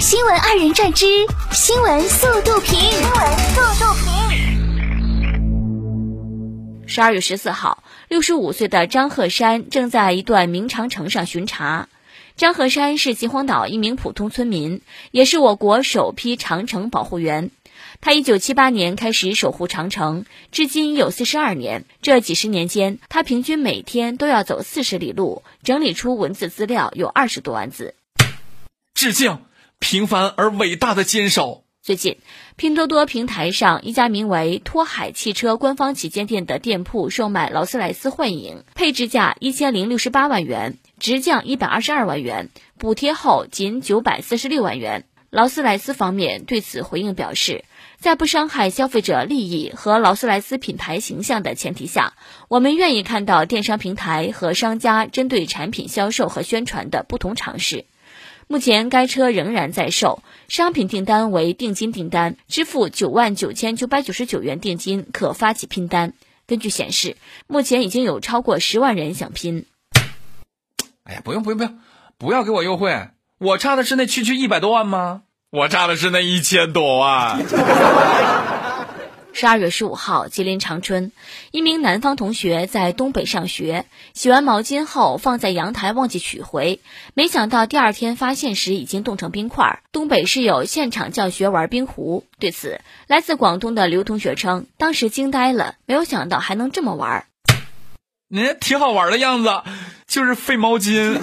新闻二人转之新闻速度评。新闻速度评。十二月十四号，六十五岁的张鹤山正在一段明长城上巡查。张鹤山是秦皇岛一名普通村民，也是我国首批长城保护员。他一九七八年开始守护长城，至今有四十二年。这几十年间，他平均每天都要走四十里路，整理出文字资料有二十多万字。致敬平凡而伟大的坚守。最近，拼多多平台上一家名为“托海汽车”官方旗舰店的店铺售卖劳斯莱斯幻影，配置价一千零六十八万元，直降一百二十二万元，补贴后仅九百四十六万元。劳斯莱斯方面对此回应表示。在不伤害消费者利益和劳斯莱斯品牌形象的前提下，我们愿意看到电商平台和商家针对产品销售和宣传的不同尝试。目前该车仍然在售，商品订单为定金订单，支付九万九千九百九十九元定金可发起拼单。根据显示，目前已经有超过十万人想拼。哎呀，不用不用不用，不要给我优惠，我差的是那区区一百多万吗？我差的是那一千多万。十二月十五号，吉林长春，一名南方同学在东北上学，洗完毛巾后放在阳台忘记取回，没想到第二天发现时已经冻成冰块。东北室友现场教学玩冰壶，对此，来自广东的刘同学称，当时惊呆了，没有想到还能这么玩。嗯，挺好玩的样子，就是费毛巾。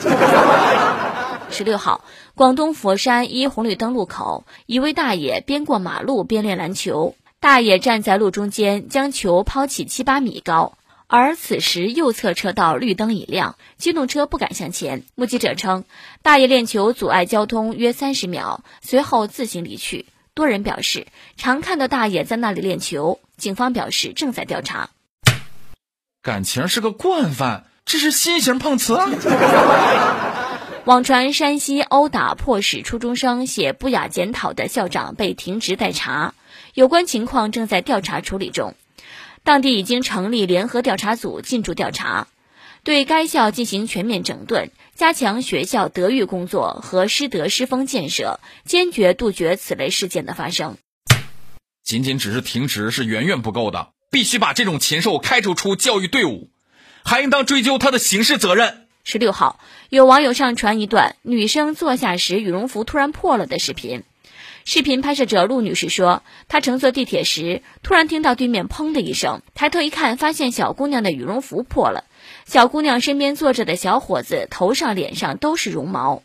十六号，广东佛山一红绿灯路口，一位大爷边过马路边练篮球。大爷站在路中间，将球抛起七八米高。而此时右侧车道绿灯已亮，机动车不敢向前。目击者称，大爷练球阻碍交通约三十秒，随后自行离去。多人表示常看到大爷在那里练球。警方表示正在调查。感情是个惯犯，这是新型碰瓷！网传山西殴打迫使初中生写不雅检讨的校长被停职待查，有关情况正在调查处理中。当地已经成立联合调查组进驻调查，对该校进行全面整顿，加强学校德育工作和师德师风建设，坚决杜绝此类事件的发生。仅仅只是停职是远远不够的，必须把这种禽兽开除出教育队伍，还应当追究他的刑事责任。十六号，有网友上传一段女生坐下时羽绒服突然破了的视频。视频拍摄者陆女士说，她乘坐地铁时，突然听到对面“砰”的一声，抬头一看，发现小姑娘的羽绒服破了。小姑娘身边坐着的小伙子头上、脸上都是绒毛。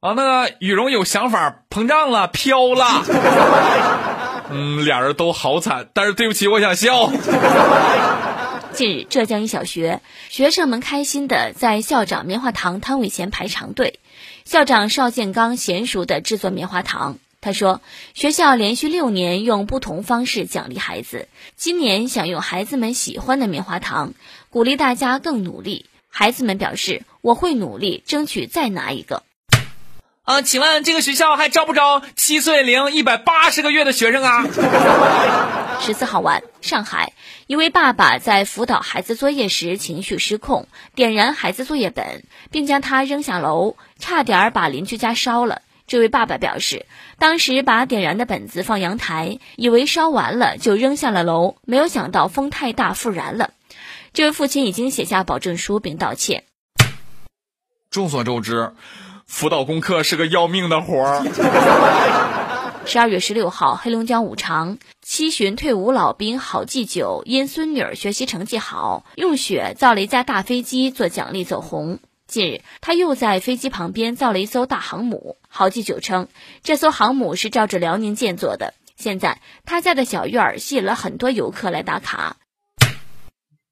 啊，那个羽绒有想法，膨胀了，飘了。嗯，俩人都好惨，但是对不起，我想笑。近日，浙江一小学学生们开心的在校长棉花糖摊位前排长队。校长邵建刚娴熟的制作棉花糖。他说，学校连续六年用不同方式奖励孩子，今年想用孩子们喜欢的棉花糖，鼓励大家更努力。孩子们表示，我会努力，争取再拿一个。啊，请问这个学校还招不招七岁零一百八十个月的学生啊？十四号晚，上海一位爸爸在辅导孩子作业时情绪失控，点燃孩子作业本，并将他扔下楼，差点把邻居家烧了。这位爸爸表示，当时把点燃的本子放阳台，以为烧完了就扔下了楼，没有想到风太大复燃了。这位父亲已经写下保证书并道歉。众所周知。辅导功课是个要命的活儿。十二月十六号，黑龙江五常七旬退伍老兵郝继久因孙女儿学习成绩好，用雪造了一架大飞机做奖励走红。近日，他又在飞机旁边造了一艘大航母。郝继久称，这艘航母是照着辽宁舰做的。现在他家的小院儿吸引了很多游客来打卡。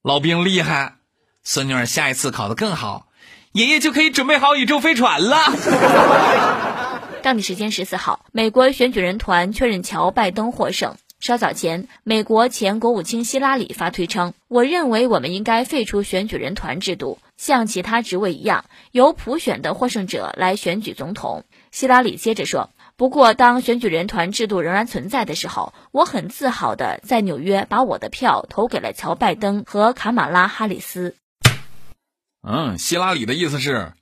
老兵厉害，孙女儿下一次考得更好。爷爷就可以准备好宇宙飞船了。当地时间十四号，美国选举人团确认乔拜登获胜。稍早前，美国前国务卿希拉里发推称：“我认为我们应该废除选举人团制度，像其他职位一样，由普选的获胜者来选举总统。”希拉里接着说：“不过，当选举人团制度仍然存在的时候，我很自豪的在纽约把我的票投给了乔拜登和卡马拉哈里斯。”嗯，希拉里的意思是，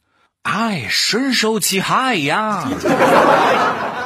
哎深受其害呀。